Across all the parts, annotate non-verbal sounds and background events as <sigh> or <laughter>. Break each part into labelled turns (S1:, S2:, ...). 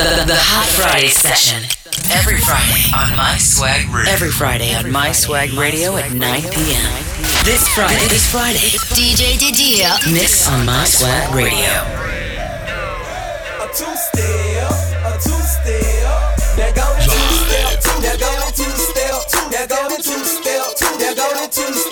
S1: The, the Hot Friday session. Every Friday on My Swag Radio. Every Friday on My Swag Radio at 9 p.m. This Friday, this Friday,
S2: DJ Didia.
S1: Mix on My Swag Radio.
S3: A two-step, a two-step. Now go to two-step, now go to two-step, now go to two-step, now go to two-step,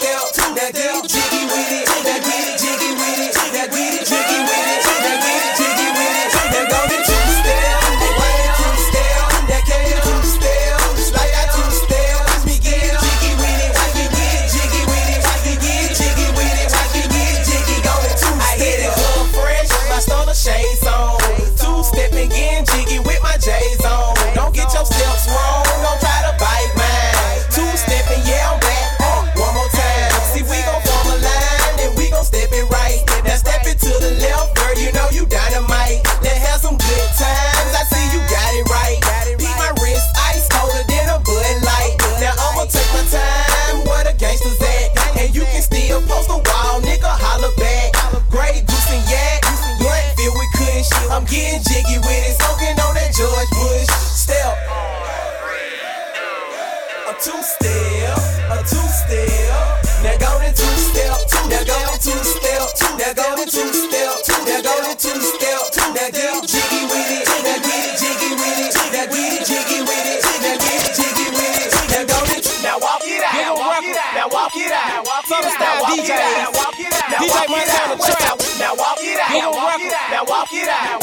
S3: walk it out, DJ Montana trap, now walk it out, now walk it out, now walk it out,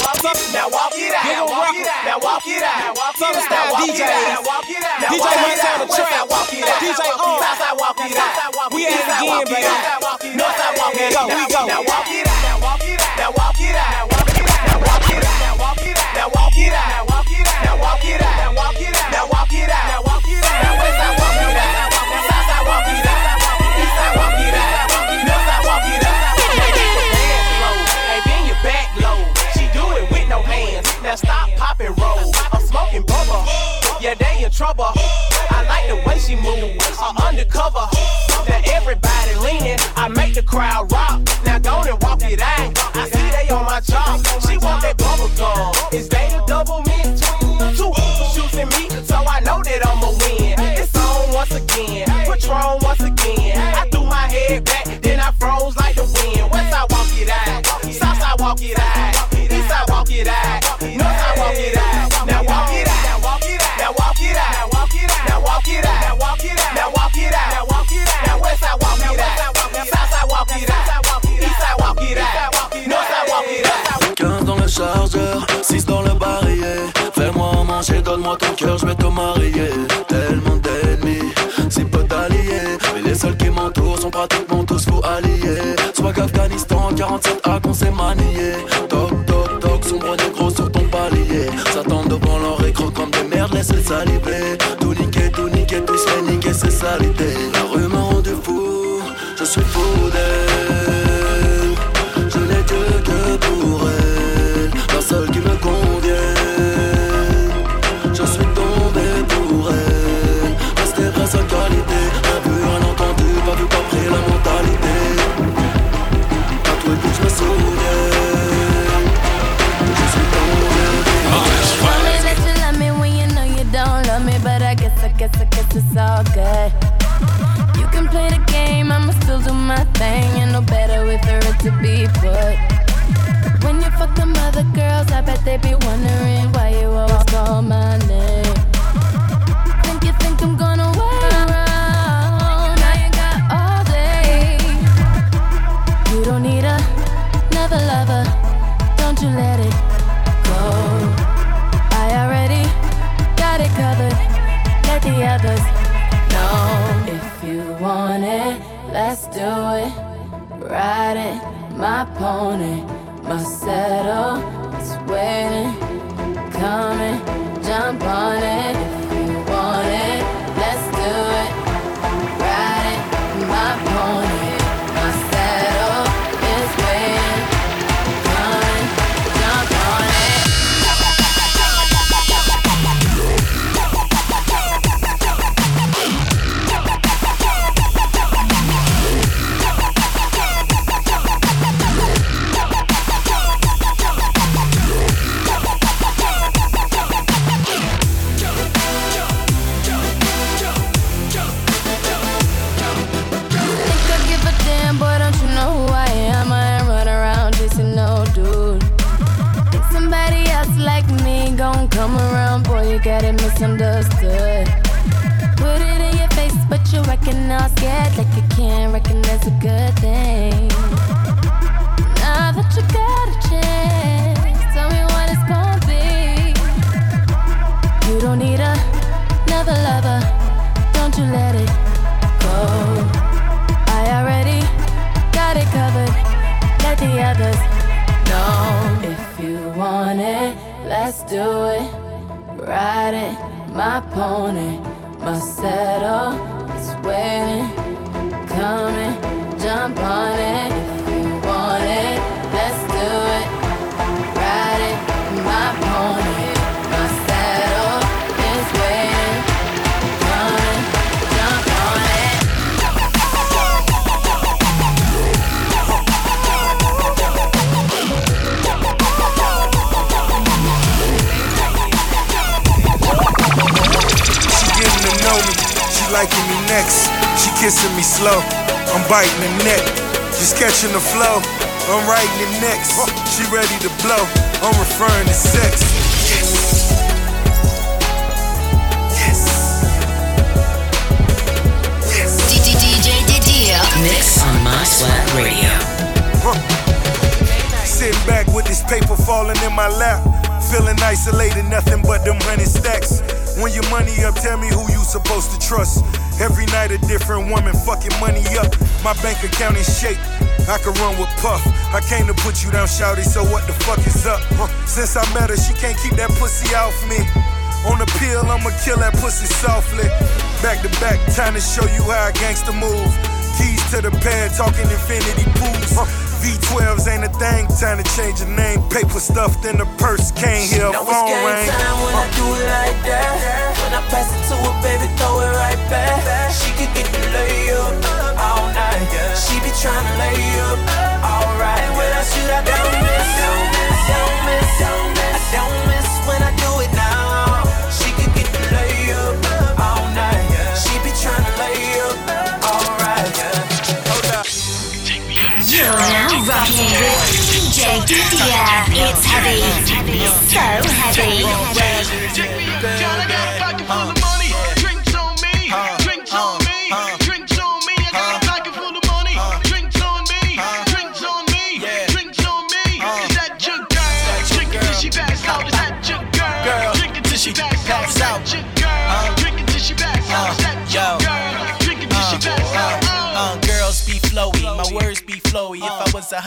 S3: now walk it out, now walk it out, now walk it out, Southern style DJ, now walk it out, DJ trap, walk it out, DJ on, Southside walk it out, we at it again, baby, Northside walk it out, we go, now walk it out, trouble. I like the way she move, I'm undercover. Now everybody leaning, I make the crowd rock. Now go and walk it out. I see they on my job. She want that bubble gum. Is they the double mint? Two shooting me, so I know that I'ma win. It's on once again, Patron once again. I threw my head back, then I froze like the wind. Westside walk it out, Southside walk it out, Eastside walk it out,
S4: chargeur, 6 dans le barillet. Fais-moi manger, donne-moi ton cœur, je vais te marier. Tellement d'ennemis, si peu d'alliés. Mais les seuls qui m'entourent sont pratiquement tous fous alliés. Swag Afghanistan, 47 A qu'on s'est manié. Toc toc toc, sombre négro sur ton palier. S'attendent devant leur écran comme des merdes, laisse-les saliver. Tout niquer, tout niquer, tout se fait niquer, c'est salité. La rue m'a rendu fou, je suis fou d'elle.
S5: It's all good. You can play the game, I'ma still do my thing. You know better wait for it to be my pony, my saddle is waiting, coming, jump on
S6: next. She kissing me slow, I'm biting the neck. Just catching the flow, I'm writing it next. She ready to blow, I'm referring to sex. Yes. Yes.
S1: DJ Didia. Mix on My Swag Radio.
S6: Sitting back with this paper falling in my lap. Feeling isolated, nothing but them hundred stacks. When your money up, tell me who you supposed to trust. Every night a different woman, fucking money up. My bank account in shape. I can run with Puff. I came to put you down, shouty, so what the fuck is up? Since I met her, she can't keep that pussy off me. On the pill, I'ma kill that pussy softly. Back to back, time to show you how a gangster move. Keys to the pad, talking infinity pools. V12s ain't a thing, time to change your name. Paper stuffed in the purse, can't hear a phone ring.
S7: time when I uh. do it like that. When I pass it to her, baby, throw it right back. She could get the layup all night. She be trying to lay up, alright. When I shoot, I don't miss, don't miss, don't miss. I don't miss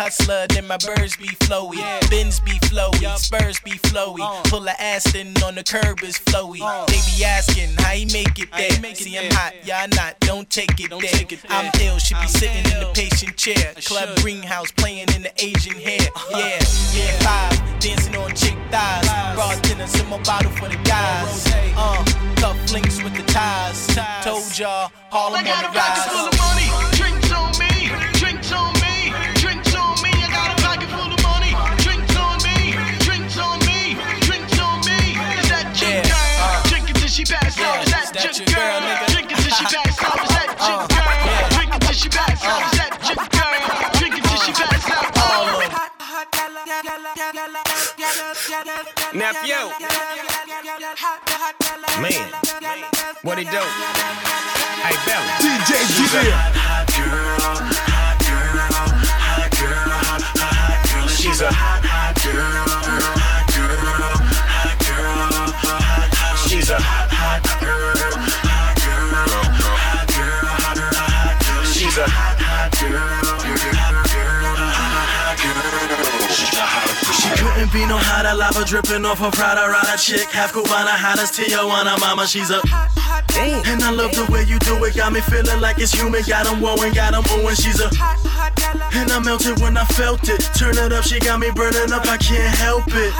S7: I
S8: was a hustler, then my birds be flowy. Bins be flowy, spurs be flowy. Pull a Aston on the curb is flowy. They be asking how he make it there. See, I'm hot, y'all not, don't take it there. I'm ill, she be sitting in the patient chair. Club greenhouse playing in the Asian hair. Yeah, yeah, five, dancing on chick thighs. Brought dinner, some more bottle for the guys. Uh, cuff links with the ties. Told y'all, Harlem
S9: I got a
S8: the
S9: pocket full of money. Drinks on me. Drinks on me. She pass out. Is
S8: yeah,
S9: that
S8: is that
S9: your
S8: your girl,
S9: girl?
S8: nigga?
S9: Drink it till she pass out. Is that your
S8: Uh,
S9: girl?
S8: yeah.
S9: Drink it till she pass out. Is that your girl? Drink it till she pass out.
S8: All of 'em.
S10: Nephew. Man. What he do? Hey, Belly.
S6: DJ Didia.
S10: She's a hot, hot girl. Hot girl. She's a hot, hot girl. Hot girl. Hot girl. Hot girl. Hot girl. She's a hot, hot girl.
S11: She couldn't be no hotter, lava dripping off her Prada Rada chick. Half Cubana, hot as Tijuana, mama, she's a. And I love the way you do it, got me feeling like it's human. Got 'em wooing, got 'em oohing, she's a. And I melted when I felt it. Turn it up, she got me burning up, I can't help it.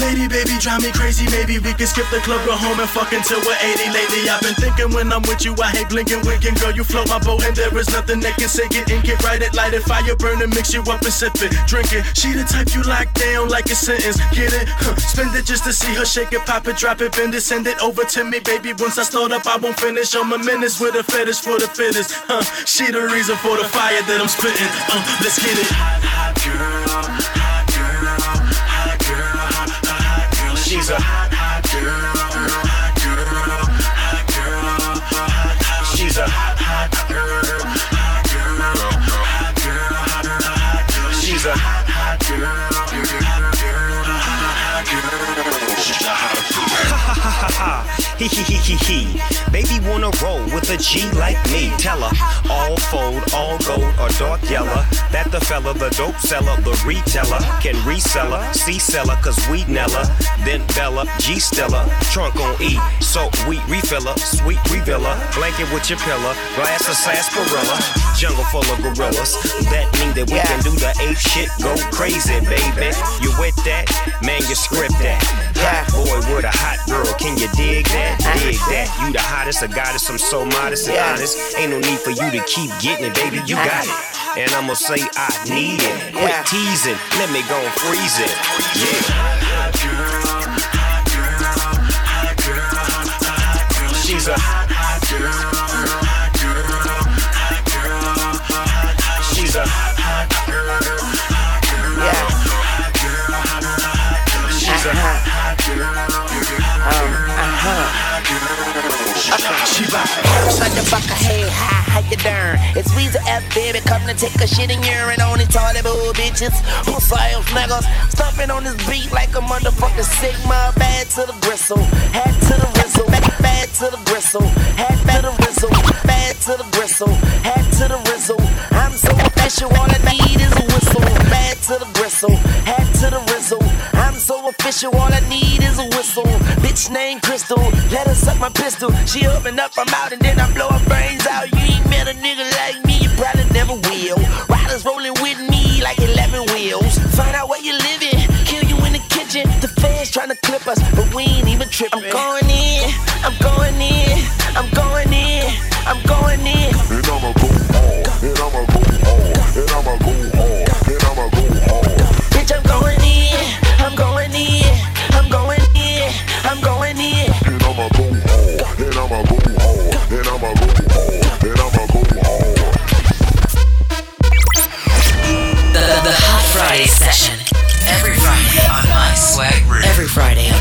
S11: Lady, baby, drive me crazy. Maybe we can skip the club, go home and fuck until we're 80. Lately, I've been thinking when I'm with you, I hate blinking, winking. Girl, you float my boat, and there is nothing that can sink it. Ink it, write it, light it, fire burning, mix you up and sip it. Drink it. She the type you lock down like a sentence. Get it? Huh. Spend it just to see her shake it, pop it, drop it, bend it, send it over to me, baby. Once I start up, I won't finish. I'm a menace with a fetish for the fittest. Huh. She the reason for the fire that I'm spitting. Uh, let's get it.
S10: Hot. Hot girl. She's a hot, hot girl.
S12: Hee hee hee hee hee. Baby wanna roll with a G like me. Tell her all fold, all gold or dark yellow. That the fella, the dope seller, the retailer can resell her, C seller, cause we Nella. Then Bella, G Stella, trunk on E. So we refiller, sweet revealer. Blanket with your pillow, glass of sarsaparilla. Jungle full of gorillas. That mean that we can do the ape shit, go crazy, baby. You with that? Manuscript that. Hot boy with a hot girl, can you dig that? Dig that. You the hottest, a goddess, I'm so modest and honest. Ain't no need for you to keep getting it, baby, you got it. And I'ma say I need it. Quit teasing, let me go and freeze it. Yeah.
S10: It's baby, come to take a shit in urine on these toilet bowl bitches. Pussy ass niggas, stumping on this beat like a motherfucking Sigma. Bad to the gristle, hat to the whistle, bad, bad to the gristle, hat to the whistle, bad to the gristle, hat to the rizzle. I'm so official, all I need is a whistle. Bad to the gristle, hat to the rizzle. I'm so official, all I need is a whistle. Bitch named Crystal, let her suck my pistol. She open up, I'm out, and then I blow her brains out. You ain't met a nigga like me, probably never will. Riders rolling with me like 11 wheels. Find out where you living, kill you in the kitchen. The fans trying to clip us, but we ain't even tripping. I'm going in, I'm going in, I'm going in, I'm going in.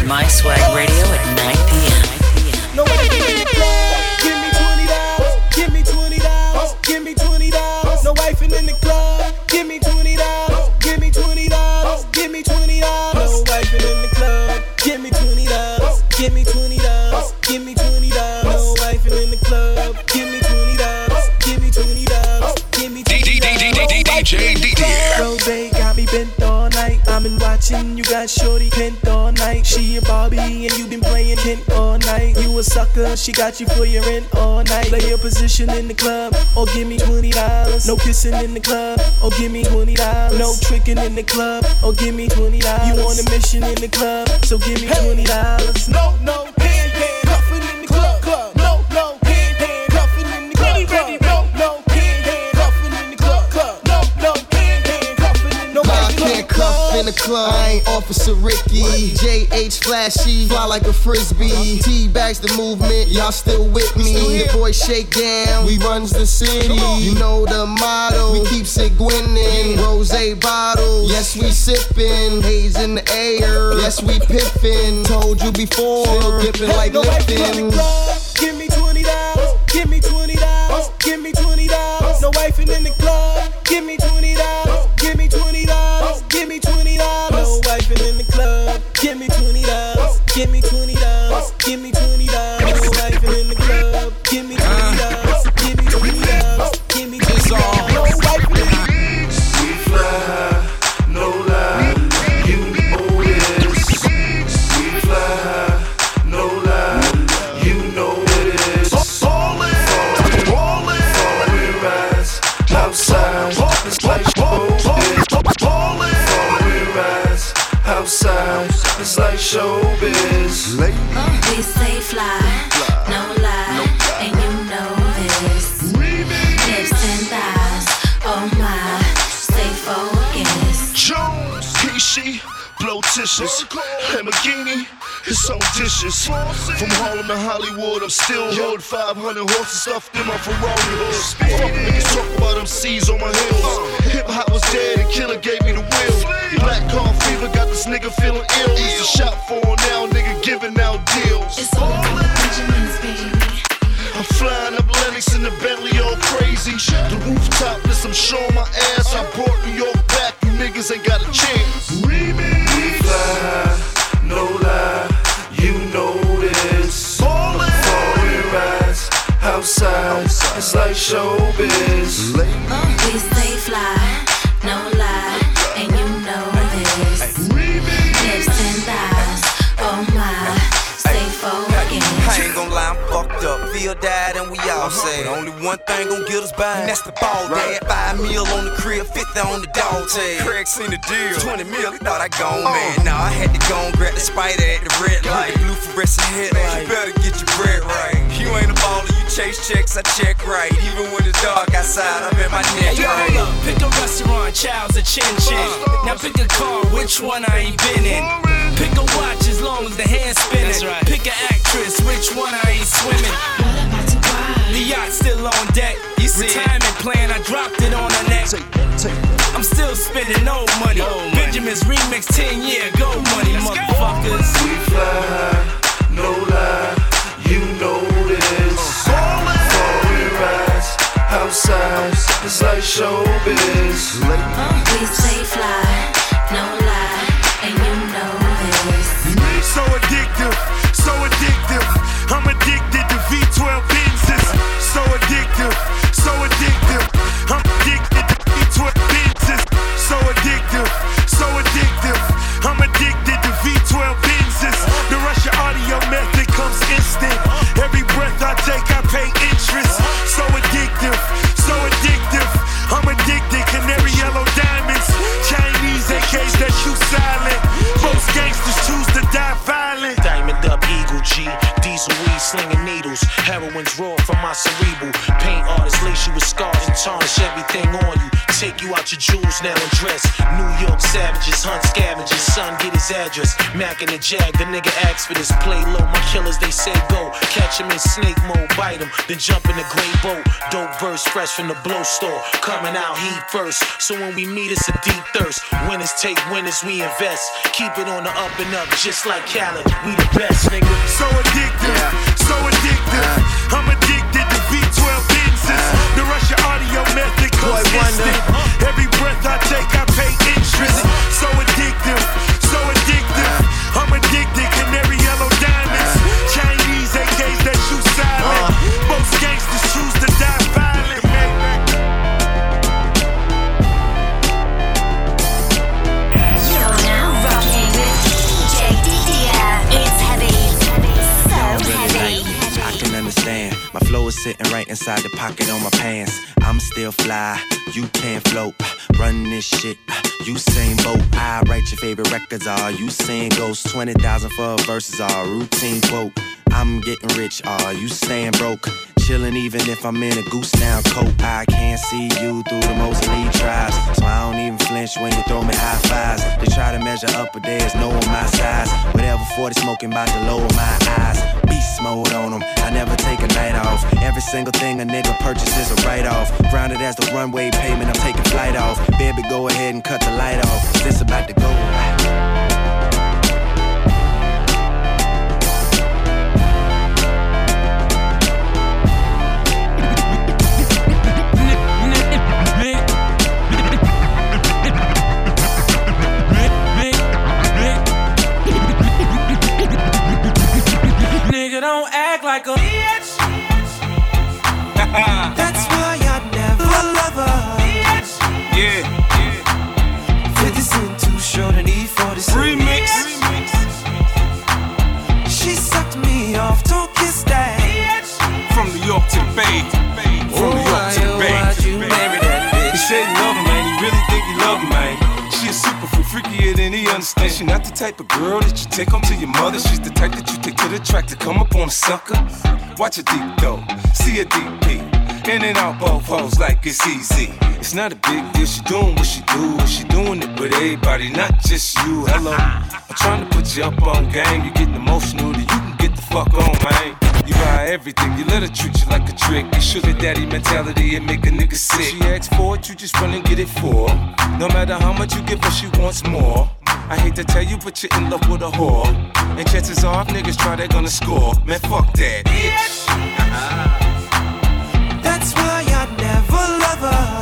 S1: My Swag Radio at 9 p.m.
S8: No way in the club. Give me twenty dollars. Give me twenty dollars. Give me twenty dollars. No wife in the club. Give me twenty dollars. Give me twenty dollars. Give me twenty dollars. No wife in the club. Give me twenty dollars. Give me twenty dollars. Give me twenty dollars. No wife in the club. Give me twenty dollars. Give me twenty dollars. Give me twenty dollars.
S13: DJ Didier.
S8: Watching you got shorty bent all night. She a Barbie and you been playing Ken all night. You a sucker, she got you for your rent all night. Play your position in the club or give me twenty dollars. No kissing in the club or give me twenty dollars. No tricking in the club or give me twenty dollars. You on a mission in the club, so give me twenty dollars. No, no, club.
S14: I ain't Officer Ricky. JH flashy, fly like a frisbee. T bags the movement, y'all still with me. The boys shake down, we runs the city. You know the motto, we keeps it gwinning. Rose bottles, yes we sippin'. Haze in the air, yes we piffin'. Told you before, still dipping like
S8: no wife in the club. Give me twenty dollars. Give me twenty dollars. Give me twenty dollars. No wife in the club. Give me twenty dollars. Give me twenty dollars. Give me twenty Give me twenty dollars. Give me twenty dollars. Give me
S15: Showbiz. We
S16: stay fly, no lie, and you know this. And thighs, oh my, stay focused.
S15: Jones, PC, blow tissues, Lamborghini, it's so dishes. From Harlem to Hollywood, I'm still hood. 500 horses stuffed in my Ferrari hood. Fuck niggas talk about them C's on my heels. Uh. Hip hop was dead and Killer gave me the wheel. Black car fever got this nigga feeling ill. Used to shop for now, nigga giving out deals.
S16: It's all Benjamins, baby.
S15: I'm flying up Lenox in the Bentley, all crazy. The rooftop list, I'm showing my ass. I brought New York back, you niggas ain't got a chance. We fly, no lie,
S4: showbiz.
S16: We stay fly, no lie, and you know this. Lips and thighs, oh my, stay focused.
S17: I ain't gon' lie, I'm fucked up. Feel died and we all uh-huh. sad. Only one thing gon' get us by, and that's the ball dad. Five mil on the crib, 50 on the dog tag. Craig seen the deal. 20 mil, he thought I gone, oh. man. Nah, I had to go and grab the spider at the red light. Blue fluorescent headlight. You better get your bread right. You ain't a baller, you chase checks, I check right. Even when it's dark outside, I'm in my neck
S18: Yo,
S17: right.
S18: hold up, pick a restaurant, child's a chin chin. Now pick a car, which one I ain't been in. Pick a watch as long as the hand's spinning. Pick an actress, which one I ain't swimming. The yacht still on deck. You see Retirement plan, I dropped it on her neck. I'm still spending old money. Benjamin's remix 10 year gold money, motherfuckers.
S4: We fly high, no lie, you know this. Outside, it's like showbiz.
S16: We stay fly, no lie, and you know this.
S6: Addictive, so addictive.
S11: His address. Mac and the Jag, the nigga asked for this. Play low, my killers they say go. Catch him in snake mode, bite him, then jump in the gray boat. Dope verse fresh from the blow store. Coming out heat first. So when we meet, it's a deep thirst. Winners take winners, we invest. Keep it on the up and up, just like Khaled. We the best, nigga.
S6: So addictive, so addictive. I'm addicted to V12 Benzes. The Russia audio method comes instant. Every breath I take, I pay interest. So addictive.
S19: Is sitting right inside the pocket on my pants. I'm still fly, you can't float. Run this shit, you same boat. I write your favorite records, are you sing ghosts? 20,000 for verses, are routine quote. I'm getting rich, are you staying broke? Chillin' even if I'm in a goose down coat. I can't see you through the most elite tries. So I don't even flinch when you throw me high fives. They try to measure up, but there's no one my size. Whatever 40 smoking about to lower my eyes. Beast mode on them, I never take a night off. Every single thing a nigga purchases a write off. Grounded as the runway payment, I'm taking flight off. Baby, go ahead and cut the light off. This about to go.
S20: Like a bitch. <laughs> That's why I never love her.
S21: Yeah.
S20: 50 cent too short and E-40
S21: Remix.
S20: She sucked me off, don't kiss that.
S21: From New York to the Bay. Than. She not the type of girl that you take home to your mother. She's the type that you take to the track to come up on a sucker. Watch a deep though, see a deep peek. In and out both hoes like it's easy. It's not a big deal. She doing what she do. She doing it with everybody, not just you. Hello, I'm trying to put you up on game. You getting emotional, then you can get the fuck on, man. You buy everything, you let her treat you like a trick. Your sugar daddy mentality, it make a nigga sick. She asks for it, you just run and get it for. No matter how much you give her, she wants more. I hate to tell you, but you're in love with a whore. And chances are, if niggas try, they're gonna score. Man, fuck that, bitch.
S20: That's why I never love her.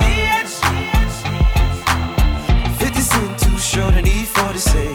S20: 50 cent too short and E-40 say. She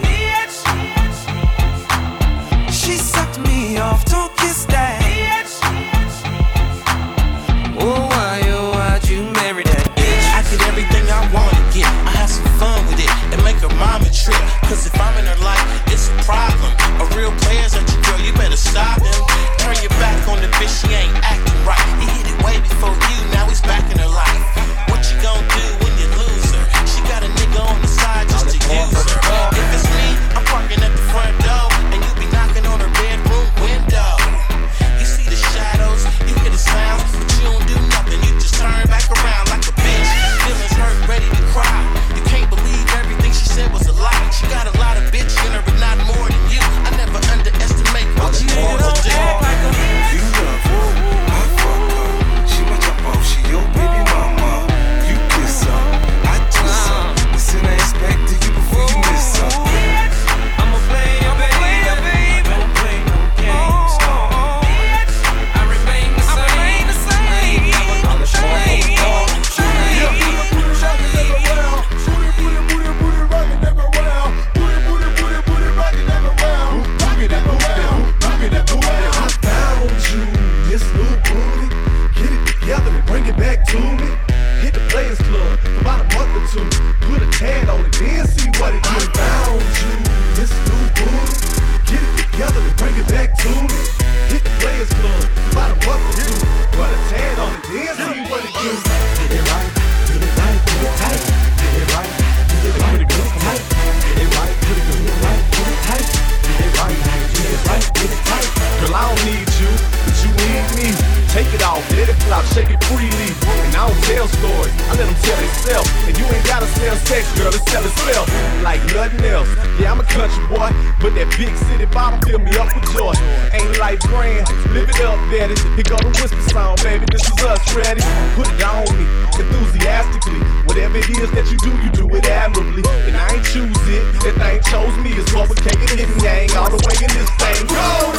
S22: bottom fill me up with joy. Ain't like grand? live it up, daddy. Here go the whisper song, baby. This is us, ready? Put it on me, enthusiastically. Whatever it is that you do, you do it admirably. And I ain't choose it, that thing chose me. It's complicated, hidden gang, all the way in this thing. Go!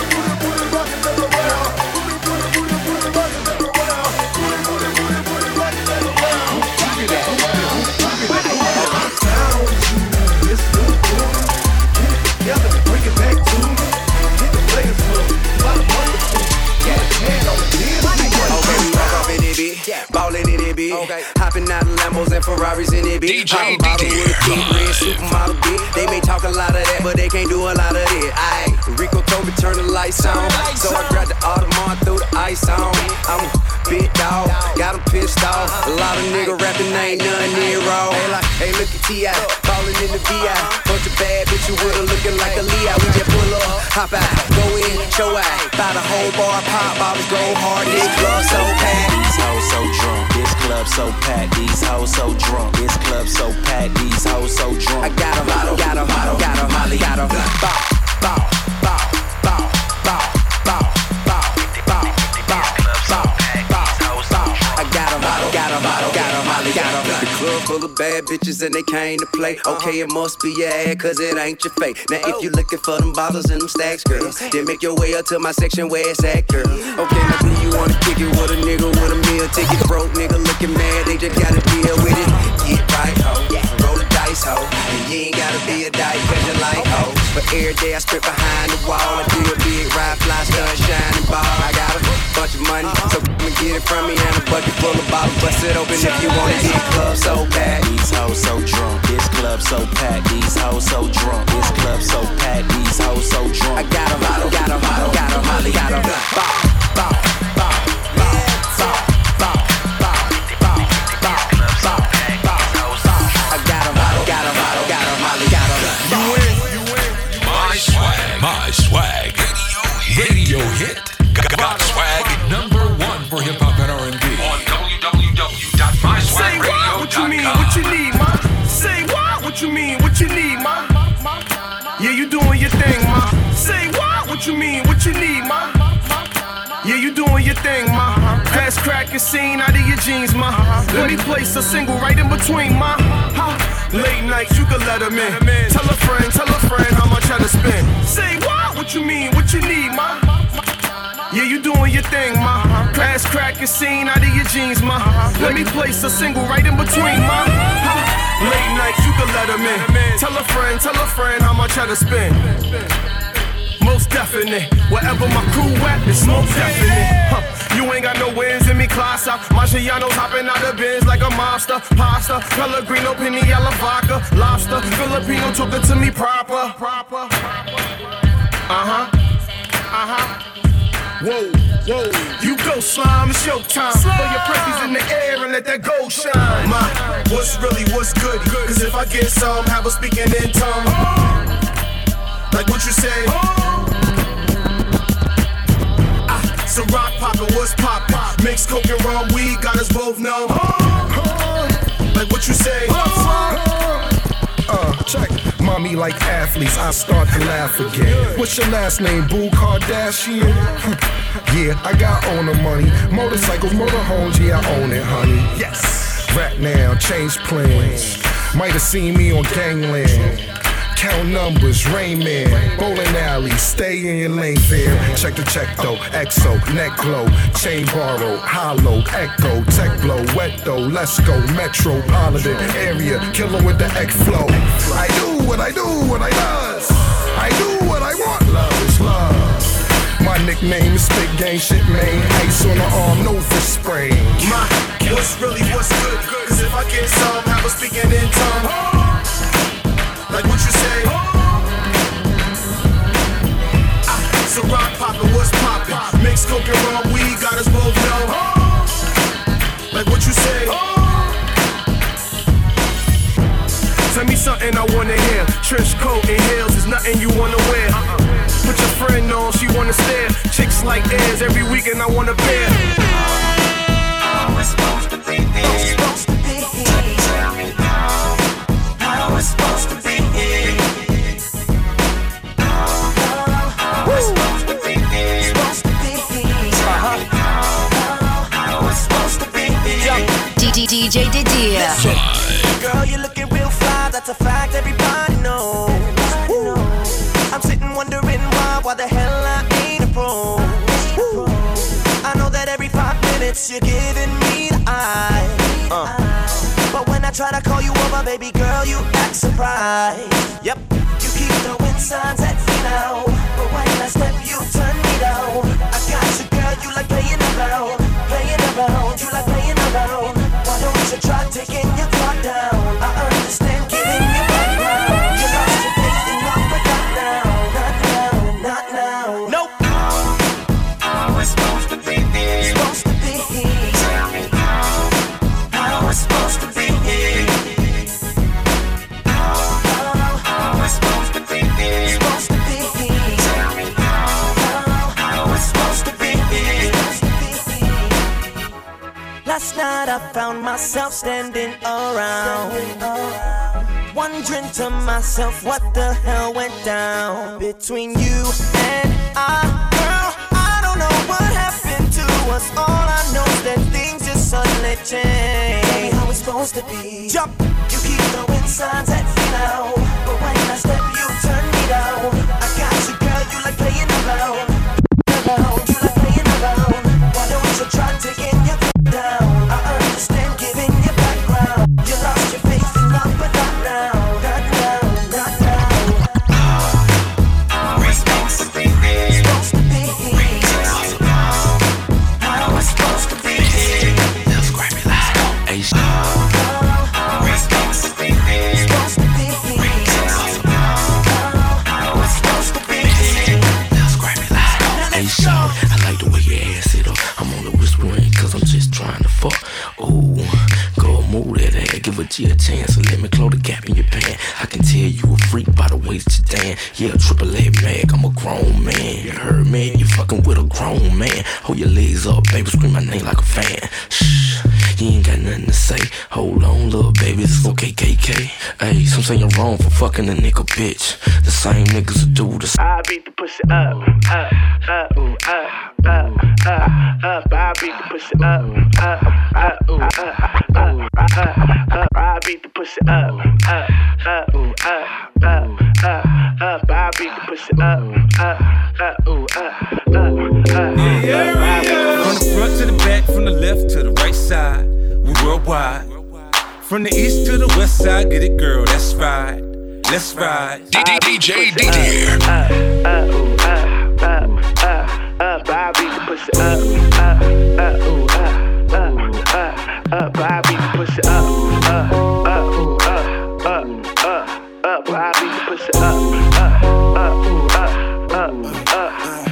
S17: Hopping out Lambos and Ferraris in it, bitch. Bottle with a big red supermodel, bitch. They may talk a lot of that, but they can't do a lot of it. Aye, Rico told me turn the lights on. So I grabbed the Audemars, threw the ice on. I'm a dog, got him pissed off. A lot of nigga rapping ain't nothing near raw. Hey, like, hey, look at T.I. Ballin' in the VI. Bunch of bad bitches with her looking like a Leo. We just pull up, hop out, go in, show out. Buy the whole bar, pop bottles, go hard. This club so packed.
S19: These hoes so drunk, this club so packed. These hoes so drunk, this club so packed. These hoes so drunk.
S17: I got got 'em, got 'em, got 'em, Molly, got 'em. Bow, bow, bow, full of bad bitches and they came to play. Okay, it must be your ad, cause it ain't your fate. Now, if you oh. looking for them bottles and them stacks, girl, then make your way up to my section where it's at, girl. Okay, now do you wanna kick it with a nigga with a meal ticket? Broke nigga looking mad, they just gotta deal with it. Get right, ho. Roll ho. And you ain't gotta be a dyke, cause you like ho. But every day I sprint behind the wall. I do a big ride, fly, stun, shining ball. I got a bunch of money, uh-huh. so come and get it from me. And a bucket full of bottles, bust it open if you wanna hit club so bad.
S19: These hoes so drunk, this club so packed. These hoes so drunk, this club so packed. These hoes so drunk.
S17: I got 'em, got 'em, got 'em, Molly, got 'em. Bow, bow,
S22: What you need, ma? Yeah, you doing your thing, ma. Pass crack and scene out of your jeans, ma. Let me place a single right in between, ma. Late nights, you can let them in. Tell a friend, tell a friend how much I to spend. Say what? What you mean? What you need, ma? Yeah, you doing your thing, ma. Pass crack and scene out of your jeans, ma. Let me place a single right in between, ma. Late nights, you can let them in. Tell a friend, tell a friend how much I to spend. Most definite, wherever my crew at, it's most definite. Huh. You ain't got no wins in me, class out. Marciano's hopping out the bins like a monster. Pasta, Pellegrino, Piniella, vodka, lobster. Filipino took it to me proper. Proper. Uh huh. Uh huh. Whoa, whoa. You go slime, it's your time. Throw your presses in the air and let that gold shine. My, what's really what's good? Cause if I get some, have a speaking in tongue. Like what you say? Ah, so rock poppin', what's poppin'? Mix coke and rum, weed got us both numb. Like what you say?
S6: Uh, check. Mommy like athletes, I start to laugh again. What's your last name, Boo Kardashian? <laughs> yeah, I got owner money. Motorcycles, motorhomes, yeah, I own it, honey. Yes. Rap now, change plans. Might have seen me on Gangland. Count numbers, Rain Man, bowling alley, stay in your lane fair. Check the check though, EXO, neck glow, chain borrow, hollow, echo, tech blow, wet though, let's go, metropolitan area, killer with the X flow. I do what I do, what I does. I do what I want, love is love. My nickname is Big Gang Shit, man. Ice on the arm, no fist spray.
S22: My, what's really what's good? Cause if I get some, have a speaking in tongue. Like what you say? Ah, so rock poppin', what's poppin'? Mix coke and rum, weed got us both numb. Like what you say? Tell me something I wanna hear. Trench coat and heels is nothing you wanna wear. Put your friend on, she wanna stare. Chicks like airs every weekend I wanna pair.
S8: supposed
S1: DJ Didier.
S8: Girl, you're looking real fly, that's a fact everybody knows. Woo. I'm sitting wondering why, why the hell I ain't a pro. Woo. I know that every five minutes you're giving me the eye. Uh. But when I try to call you over, baby girl, you act surprised. Yep, you keep throwing signs at me now. But when I step, you turn me Wondering to myself what the hell went down between you and I. Girl, I don't know what happened to us. All I know is that things just suddenly changed. Tell me how it's supposed to be. Jump, you keep throwing signs at me now. But when I step, you turn me down. I got you, girl, you like playing around.
S11: That. Yeah, triple A mag, I'm a grown man. You heard me? You fucking with a grown man. Hold your legs up, baby, scream my name like a fan. Shh, you ain't got nothing to say. Hold on, little baby, this okay, KK. Hey, some say you're wrong for fucking a nigga, bitch. The same niggas who do the
S22: I beat the pussy up, up, up, ooh, up, up, up, up. I beat the pussy up, up, up, up, up, up, up. I beat the pussy up, up, up, up, up, up, up. I beat the pussy up, up, up, ooh, up, up, up.
S21: From the front to the back, from the left to the right side, we worldwide. From the east to the west side, get it, girl, that's right. Let's ride.
S22: DJ Didier. Up, up, ooh, up, up, up, up. I beat the pussy up, up, up, ooh, up, up, up, up. I beat the pussy up, up, up, ooh, up, up, up, up. I beat the pussy up, up, up, ooh, up,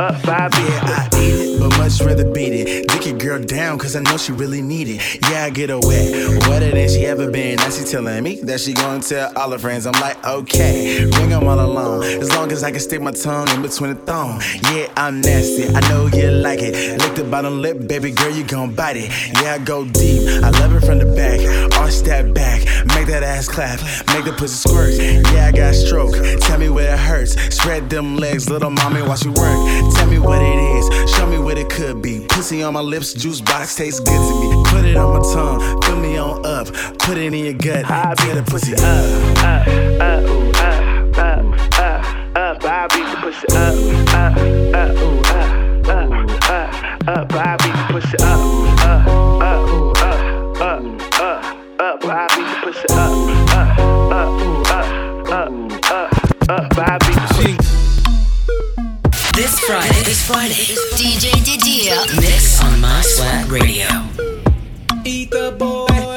S22: up, up, up. I <laughs>
S23: eat it, but much rather beat it. Dick your girl down, cause I know she really need it. Yeah, I get her wet, wetter than she ever been. Now she telling me that she gonna tell all her friends. I'm like, okay, bring them all along. As long as I can stick my tongue in between the thong. Yeah, I'm nasty, I know you like it. Lick the bottom lip, baby girl, you gon' bite it. Yeah, I go deep, I love it from the back. Arch that back, make that ass clap, make the pussy squirt. Yeah, I got stroke, tell me where it hurts. Spread them legs, little mommy, watch you work. Tell me what it is, show me what it could be. Pussy on my lips, juice box tastes good to me. Put it on my tongue, fill me on up, put it in your gut, I get the pussy up.
S22: up, up, ooh, up, up, up, up. I beat the pussy up, up, up, ooh, up, up, up, up. I beat the pussy up, up, up, ooh, up, up, up, up. I beat the pussy up, up, up, ooh, up, up, up, up. I beat the pussy.
S1: This Friday, this Friday, DJ Didier mix on My Swag Radio.
S8: Eat the boy.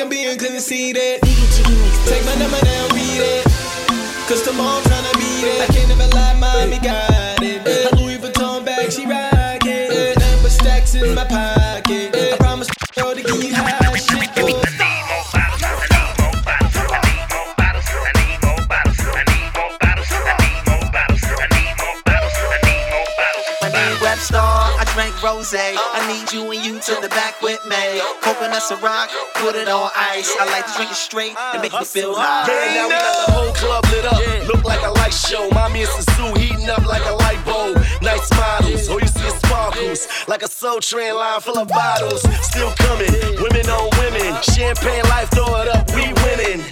S8: I'm being conceited. Take my number down, read it. Cause tomorrow
S12: put it on ice. I like to drink it straight and make me feel uh, high.
S3: Man, now we got the whole club lit up. Look like a light show. Mommy and Sue heating up like a light bulb. Nice models, all you see is sparkles. Like a soul train line full of bottles. Still coming, women on women. Champagne life, throw it up, we winning.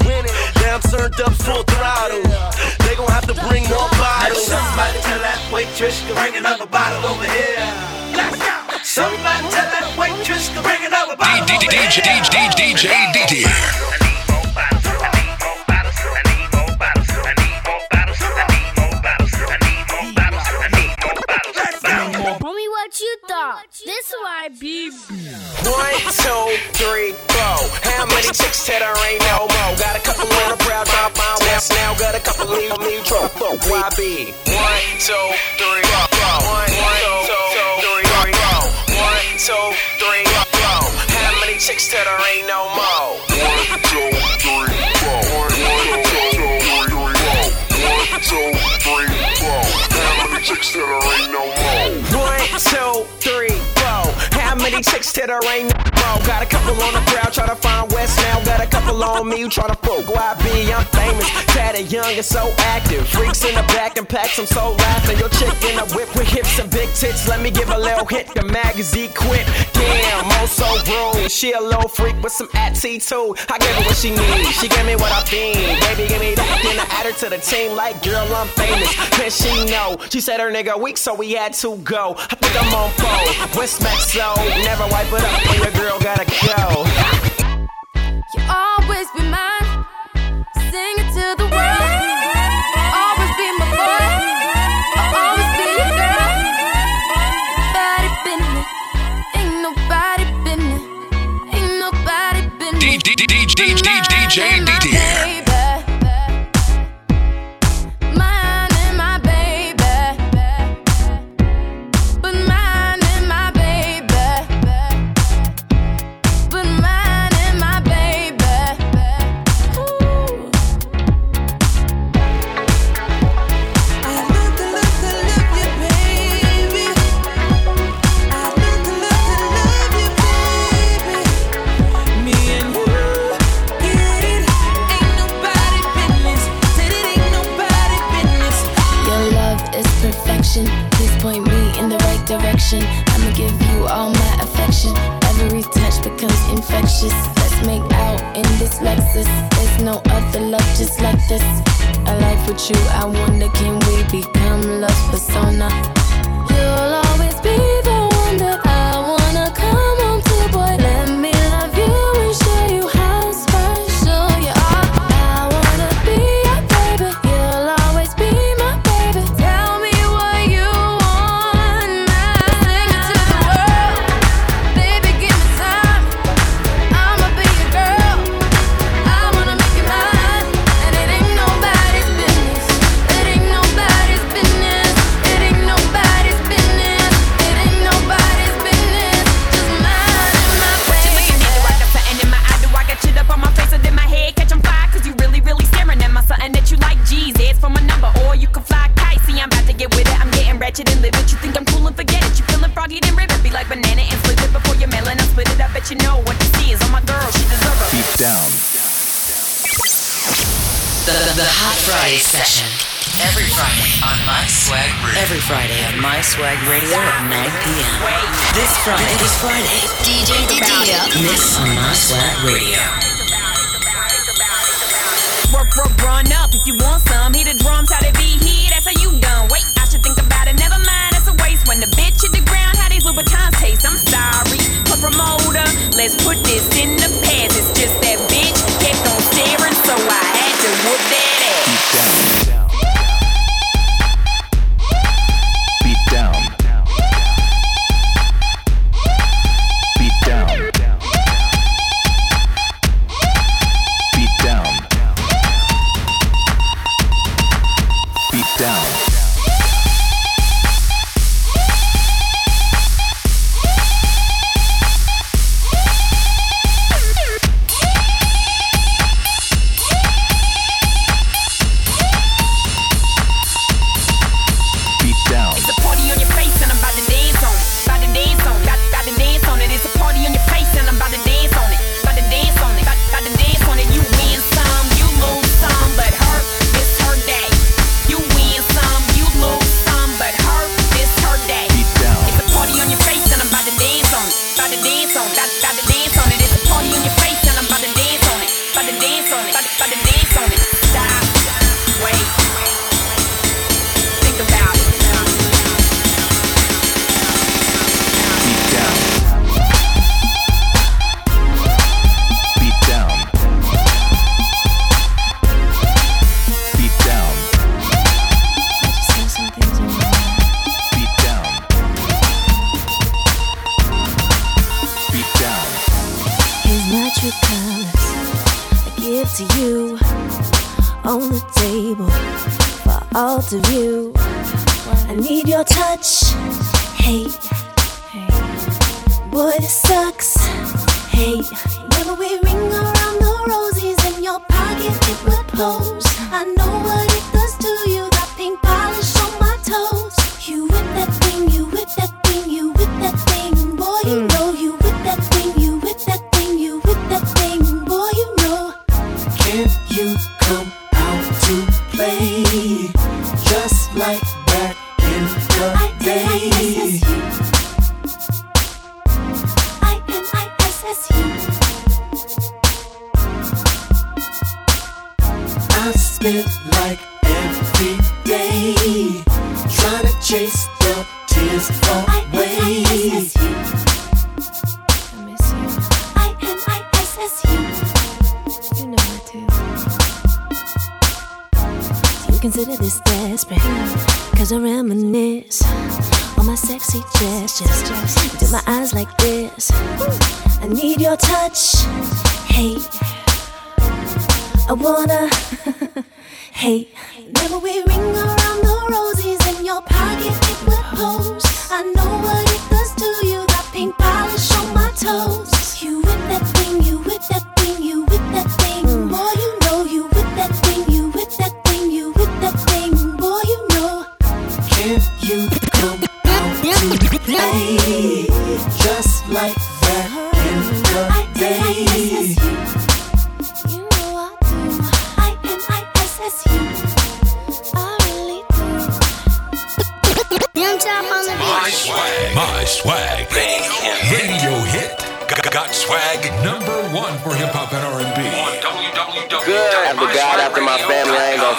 S3: Now I'm turned up full throttle. They gon' have to bring more bottles.
S8: Somebody tell that waitress to bring another bottle over here. Let's go. Somebody tell that waitress to bring another bottle.
S24: DJ, DJ, DJ, DJ.
S5: Thought? This why be.
S3: One, two, three, four. How many chicks that there ain't no more? Got a couple on the proud my mom. Now, now got a couple leave me drunk. YB. One, two, three, four. One, two, three, four. One, two, three, four. How many chicks that there ain't no more? One, two, three, four. One, two, three, four. One, two, three, four. How many chicks that there ain't no more? One, two, three, four. Many chicks that there ain't no? Got a couple on the crowd, try to find West now. Got a couple on me, try to fuck YB. I'm famous, tatted young and so active. Freaks in the back and packs, I'm so laughing. Your chick in a whip with hips and big tits. Let me give a little hit, the magazine quit. Damn, I'm so rude. She a little freak with some attitude. I gave her what she need, she gave me what I need. Baby, give me that, then I add her to the team like, girl, I'm famous. Can she know? She said her nigga weak, so we had to go. I think I'm on four. West so never wipe it up when your girl gotta go.
S5: You always be mine. Sing it to the world. Always be my boy. I'll always be your girl. Nobody been me. Ain't nobody been me. Ain't nobody been me.
S24: DJ, DJ, DJ.
S5: Mine
S25: I
S26: need your touch. Hey, I wanna. <laughs> hey, never we ring around the roses in your pocket. It would pose. I know what it does.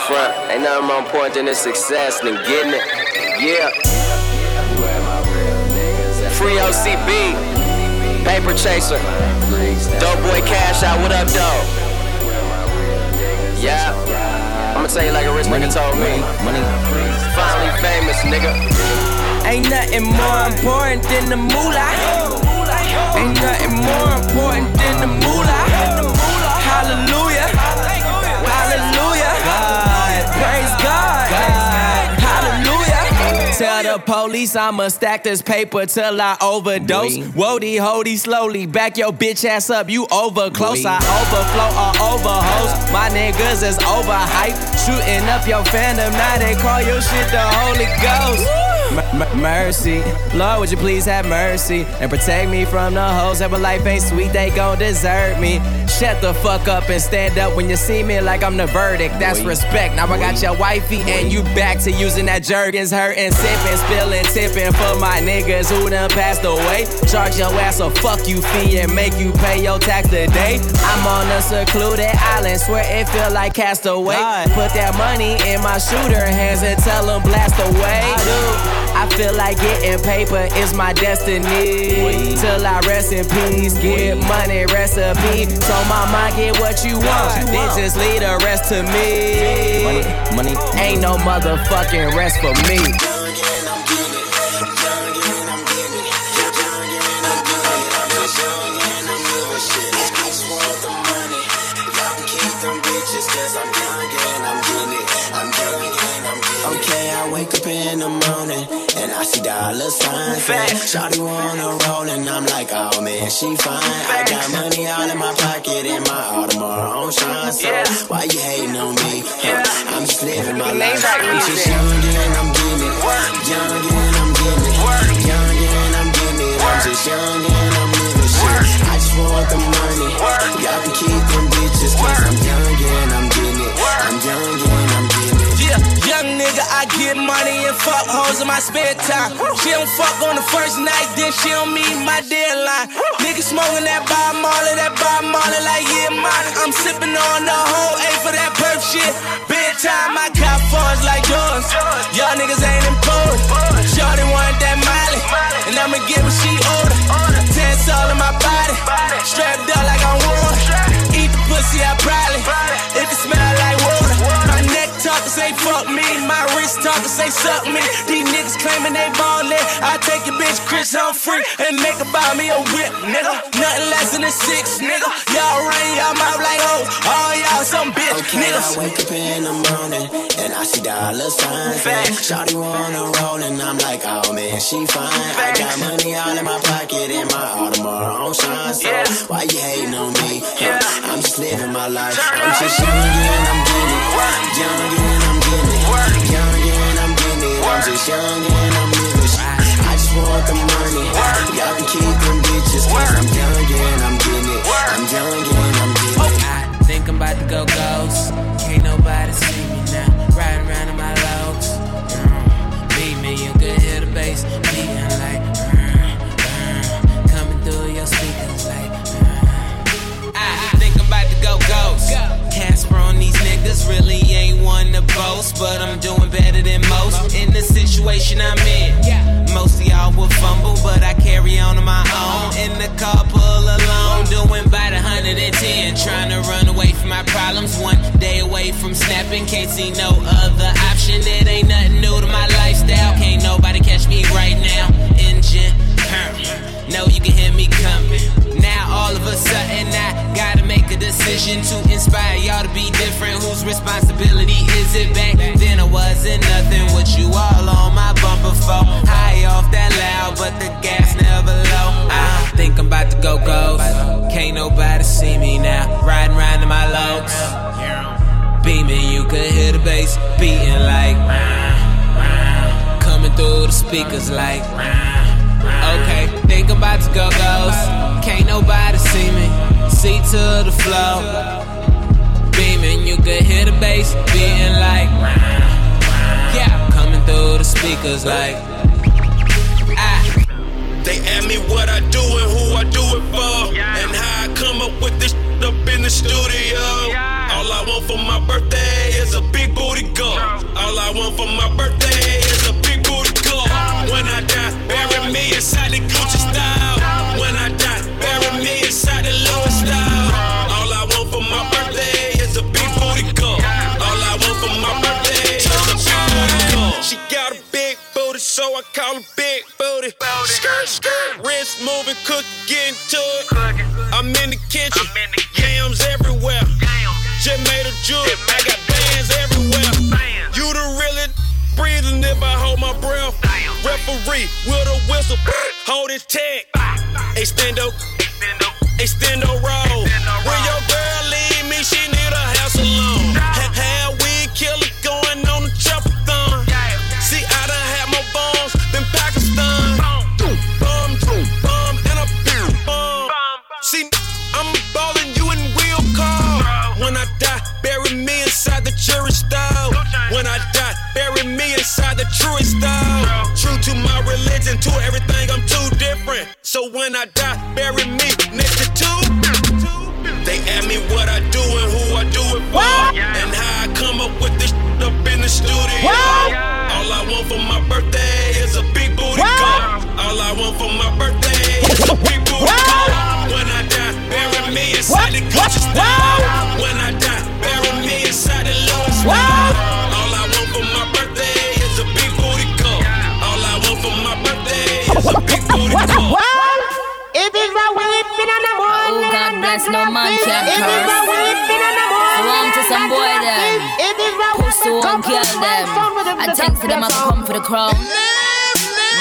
S27: front. Ain't nothing more important than the success than getting it. Yeah. Free OCB. Paper Chaser. Dope Boy Cash Out. What up, dog? Yeah. I'ma tell you like a rich nigga told me. Money. Finally famous, nigga.
S3: Ain't nothing more important than the moolah. Ain't nothing more important than the moolah. tell the police I'ma stack this paper till I overdose. Wody, hody, slowly back your bitch ass up. You over close, I overflow or overhost. My niggas is overhyped, shooting up your fandom. Now they call your shit the Holy Ghost. M- mercy, Lord, would you please have mercy and protect me from the hoes that my life ain't sweet, they gon' desert me. Shut the fuck up and stand up when you see me like I'm the verdict. That's respect. Now I got your wifey and you back to using that Jergens, hurting, sipping, spilling, tipping for my niggas who done passed away. Charge your ass a fuck you fee and make you pay your tax today. I'm on a secluded island, swear it feel like castaway. Put that money in my shooter hands and tell them blast away. I feel like getting paper is my destiny. Till I rest in peace, get money recipe. So my mind get what you want, then just leave the rest to me. Money, money, ain't no motherfucking rest for me.
S28: See dollar signs. Shawty wanna roll and I'm like, oh man, she fine. I got money all in my pocket and my Audemars on shine. So why you hating on me? I'm just living my life. I'm just young and I'm getting it. Young and I'm getting it. Young and I'm getting it. I'm just young and I'm living shit. I just want the money. Y'all can keep them bitches cause I'm young and I'm getting it. I'm young
S29: I get money and fuck hoes in my spare time. She don't fuck on the first night, then she don't meet my deadline. Nigga smoking that Bob Marley, that Bob Marley like yeah, mine. I'm sipping on the whole A for that perp shit. Bedtime, I got funds like yours. Y'all niggas ain't important. Shorty want that Miley, and I'ma get what she order. Tense all in my body, strapped up like I'm war. Eat the pussy, I probably. If it smell like water, my talking say fuck me, my wrist talking say suck me. These niggas claiming they ballin', I take your bitch Chris Humphrey and make her buy me a whip, nigga. Nothing less than a six, nigga. Y'all ring y'all mouth like hoes, all y'all some bitch
S28: Okay,
S29: niggas.
S28: I wake up in the morning and I see dollar signs. Shawty wanna roll and I'm like, oh man, she fine. I got money all in my pocket and my Audemars on shine. So why you hating on me? Huh, I'm just living my life. I'm just young and I'm getting it. Young and I'm it. Young and I'm getting it. I'm just young and I'm living. I just want the money. Y'all can keep them bitches cause I'm young and I'm getting it. I'm young and I'm getting it.
S3: I think I'm about to go ghost. Can't nobody see me now. Riding around in my lows. Beat me, you could hear the bass beating ghost. Casper on these niggas really ain't one to boast, but I'm doing better than most in the situation I'm in. Most of y'all will fumble, but I carry on on my own. In the car, pull alone, doing about 110. Trying to run away from my problems, one day away from snapping. Can't see no other option. It ain't nothing new to my lifestyle. Can't nobody catch me right now. Engine, know you can hear me coming. All of a sudden I gotta make a decision to inspire y'all to be different. Whose responsibility is it? Back then I wasn't nothing. What you all on my bumper for? High off that loud, but the gas never low. I think I'm about to go ghost. Can't nobody see me now. Riding round in my lows. Beaming, you could hear the bass beating like. Coming through the speakers like. Okay, think I'm about to go ghost. Can't nobody see me. See to the flow. Beaming, you could hear the bass beating like. Yeah, coming through the speakers like. Ah.
S30: They ask me what I do and who I do it for, and how I come up with this shit up in the studio. All I want for my birthday is a big booty girl. All I want for my birthday is a big booty girl. When I die, bury me inside I call her big booty. Skirt, skirt, wrist moving, cook, getting to it. I'm in the kitchen, yams everywhere. Just made a jewel, I got bands everywhere. You the really breathing if I hold my breath. Referee with a whistle, hold his tag. Extendo, extendo roll. Truest style. True to my religion, to everything, I'm too different. So when I die, bury me next to two. They ask me what I do and who I do it for. And how I come up with this up in the studio. All I want for my birthday is a big booty girl. All I want for my birthday is a big booty girl. When I die, bury me inside the Gucci style. When I die, birthday is a big booty girl.
S31: It is a whipping and a
S2: Oh God bless no man can curse. So on to some boy them. Pussy one girl them. I think to them I come for the crown.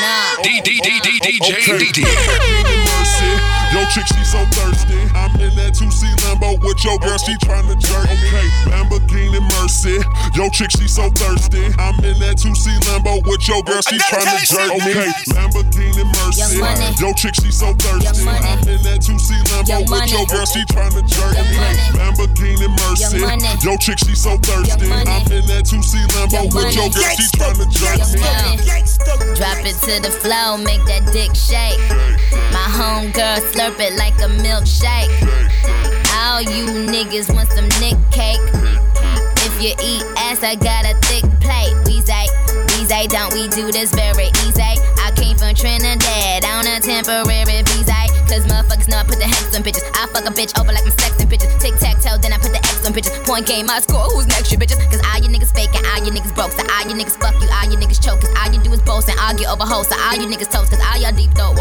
S2: Nah.
S32: D D D D DJ
S33: Okay.
S32: D D.
S33: Mercy. Yo, chick, she so thirsty. I'm in that 2C Lambo with your girl, she tryna jerk. Okay, Lamborghini Mercy. Yo, chick, she so thirsty. I'm in that 2C Lambo with your girl, she tryna jerk. Okay, Lamborghini Mercy. Yo, chick, she so thirsty. I'm in that 2C Lambo
S2: Young
S33: with your girl, she tryna jerk.
S2: Young
S33: Okay. Lamborghini Mercy. Yo, chick, she so thirsty. I'm in that 2C Lambo
S2: Young
S33: with your girl, she tryna jerk.
S2: Young Drop it to the flow, make that dick shake. My homegirl slurp it like a milkshake. All you niggas want some nick cake. If you eat ass, I got a thick plate. We say, we say, don't we do this very easy? I came from Trinidad on a temporary visa. Cause motherfuckers know I put the hex on bitches. I fuck a bitch over like I'm sexing bitches. Tic tac toe, then I put the On bitches. Point game, I score. Who's next, you bitches? Cause all you niggas fake and all you niggas broke. So all you niggas fuck you, all you niggas choke. Cause all you do is boast and argue over hoes. So all you niggas toast. Cause all y'all deep throat.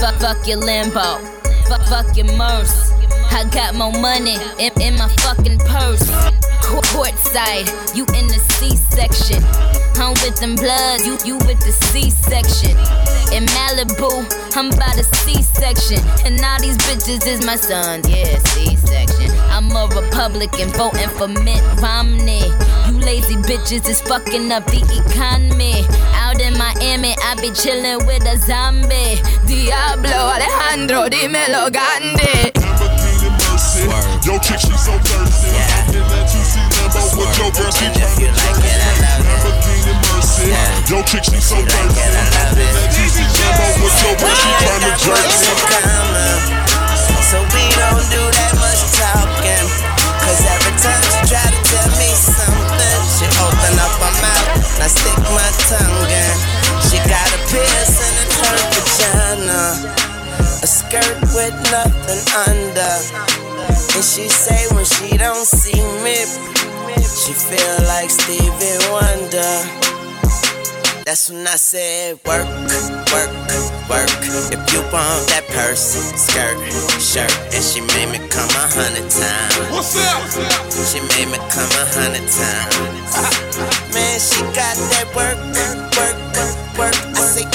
S2: Fuck, fuck your limbo. Fuck, fuck your merce. I got more money in, in my fucking purse. Court, courtside, you in the C section. I'm with them bloods, you, you with the C section. In Malibu, I'm by the C section. And all these bitches is my sons, yeah, C section. I'm a Republican voting for Mitt Romney. You lazy bitches is fucking up the economy. Out in Miami, I be chilling with a zombie. Diablo Alejandro, dímelo Gandhi.
S33: Mercy. Yo, chick, she so thirsty. I'm in that 2C Lambo with your girl, she tryna jerk. Lamborghini Mercy. Yo, chick, she so thirsty. I'm in that 2C Lambo with your girl, she tryna jerk.
S10: So we don't do that much talking. Cause every time she try to tell me something, she open up her mouth and I stick my tongue in. She got a piercing in her vagina. A skirt with nothing. And she say when she don't see me, she feel like Stevie Wonder. That's when I said work, work, work. If you want that purse, skirt, shirt, and she made me come a hundred times.
S33: What's up?
S10: She made me come a hundred times. Man, she got that work, work, work. I say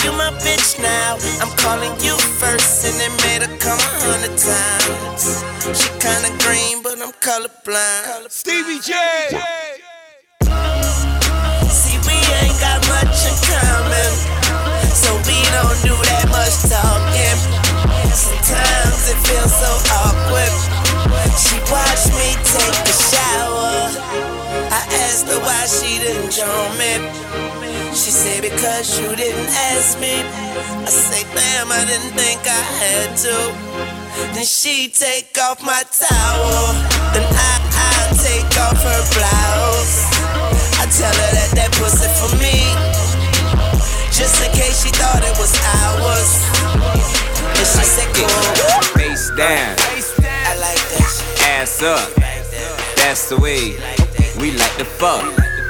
S10: you my bitch now. I'm calling you first, and it made her come a hundred times. She kinda green, but I'm colorblind.
S22: Stevie J.
S10: See, we ain't got much in common, so we don't do that much talking. Sometimes it feels so awkward. She watched me take a shower. I asked her why she didn't join me. She said because you didn't ask me. I say damn, I didn't think I had to. Then she take off my towel, then I I take off her blouse. I tell her that that pussy for me, just in case she thought it was ours. And she said cool.
S34: Face down,
S10: I like that shit.
S34: ass up. That's the way we like to fuck.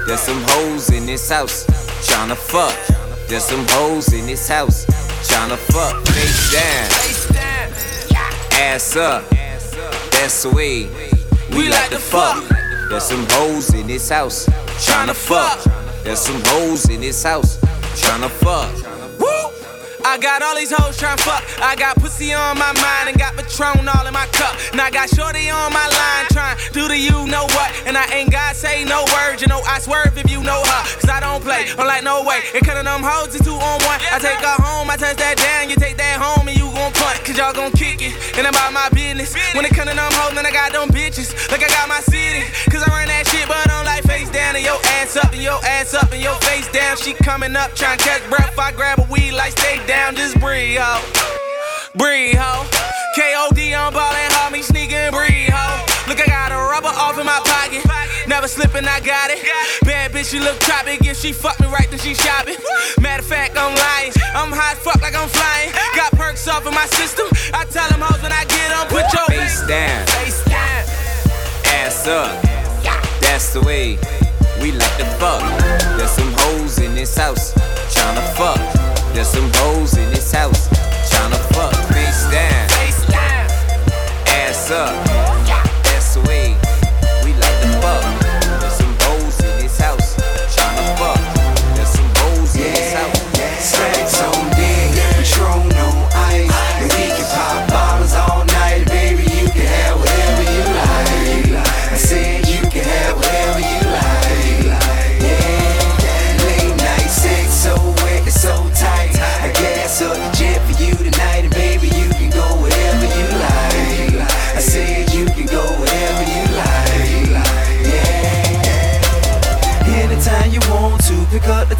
S34: There's some hoes in this house tryna fuck. There's some hoes in this house tryna fuck. Face down, ass up. That's the way we like to fuck. There's some hoes in this house tryna fuck. There's some hoes in this house tryna fuck.
S29: I got all these hoes trying fuck. I got pussy on my mind and got Patron all in my cup. And I got Shorty on my line trying do the you know what. And I ain't got say no words, you know I swerve if you know her. Cause I don't play, I'm like no way. And cutting them hoes is two on one. I take her home, I touch that down, you take that home and you gon' punt. Cause y'all gon' kick it, and I'm about my business. When it come to them hoes, then I got them bitches. Like I got my city, cause I run that shit, but I'm like face and your ass up and your ass up and your face down. She coming up trying to catch breath. I grab a weed like stay down. Just breathe, ho. Breathe, ho. KOD on ball and homie sneaking breathe, ho. Look, I got a rubber off in my pocket. Never slipping, I got it. Bad bitch, she look tropic. If she fuck me right, then she shopping. Matter of fact, I'm lying. I'm high as fuck like I'm flying. Got perks off in my system. I tell them hoes when I get them, put your
S34: face down.
S29: Face down.
S34: Ass up. That's the way we like to fuck. There's some hoes in this house, tryna fuck. There's some hoes in this house, tryna fuck. Face down,
S29: face down,
S34: ass up.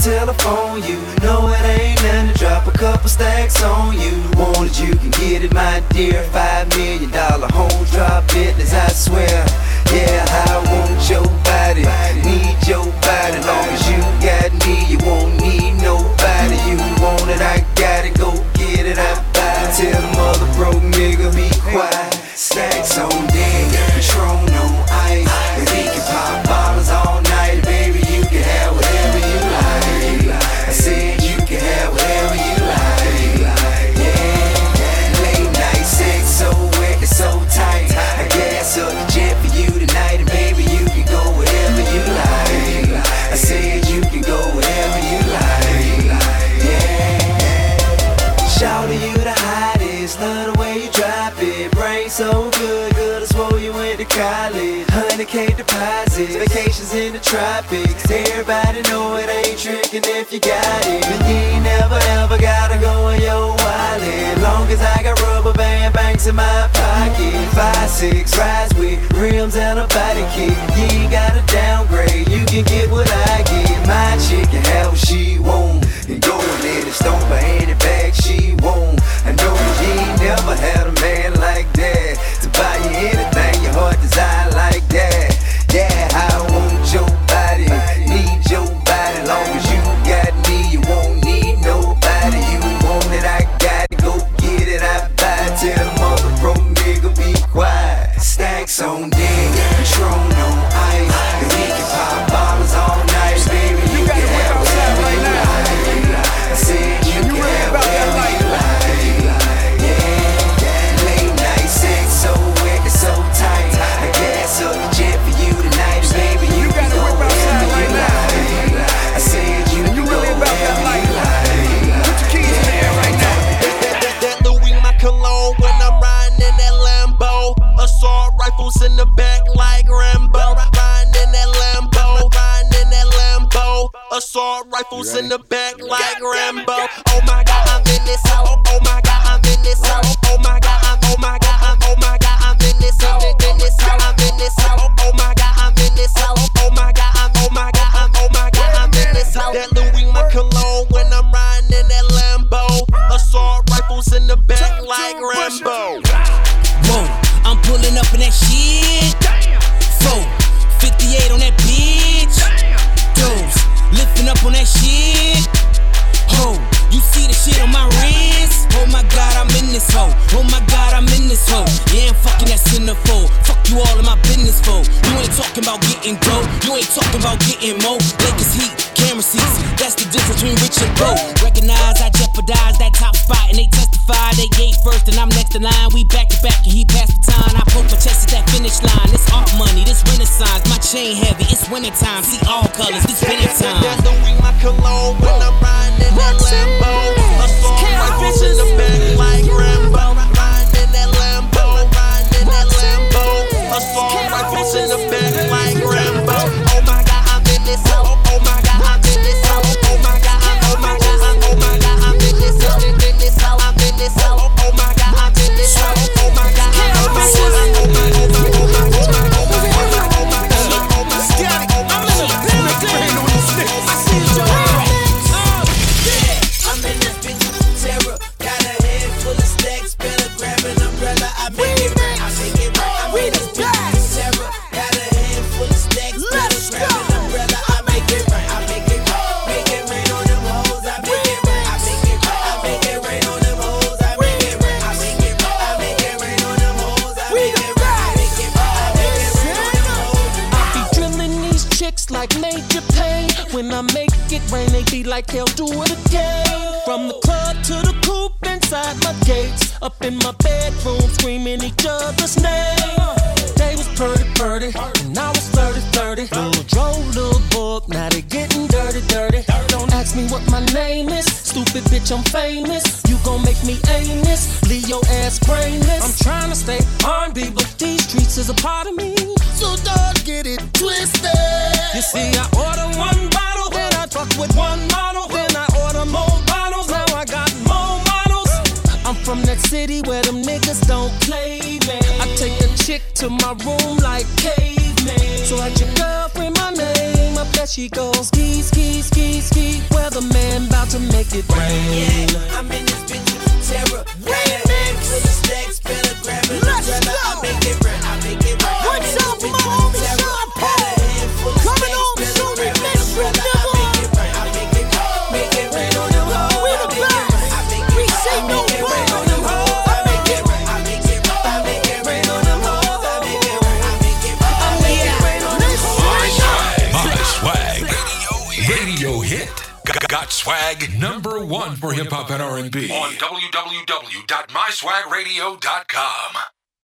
S17: Telephone, you. know it ain't nothing to drop a couple stacks on you. Want it, you can get it, my dear. Five million dollar home drop business, I swear. you got it. and you ain't never ever gotta go in your wallet. Long as I got rubber band banks in my pocket. Five, six rides with rims and a body kit. You ain't gotta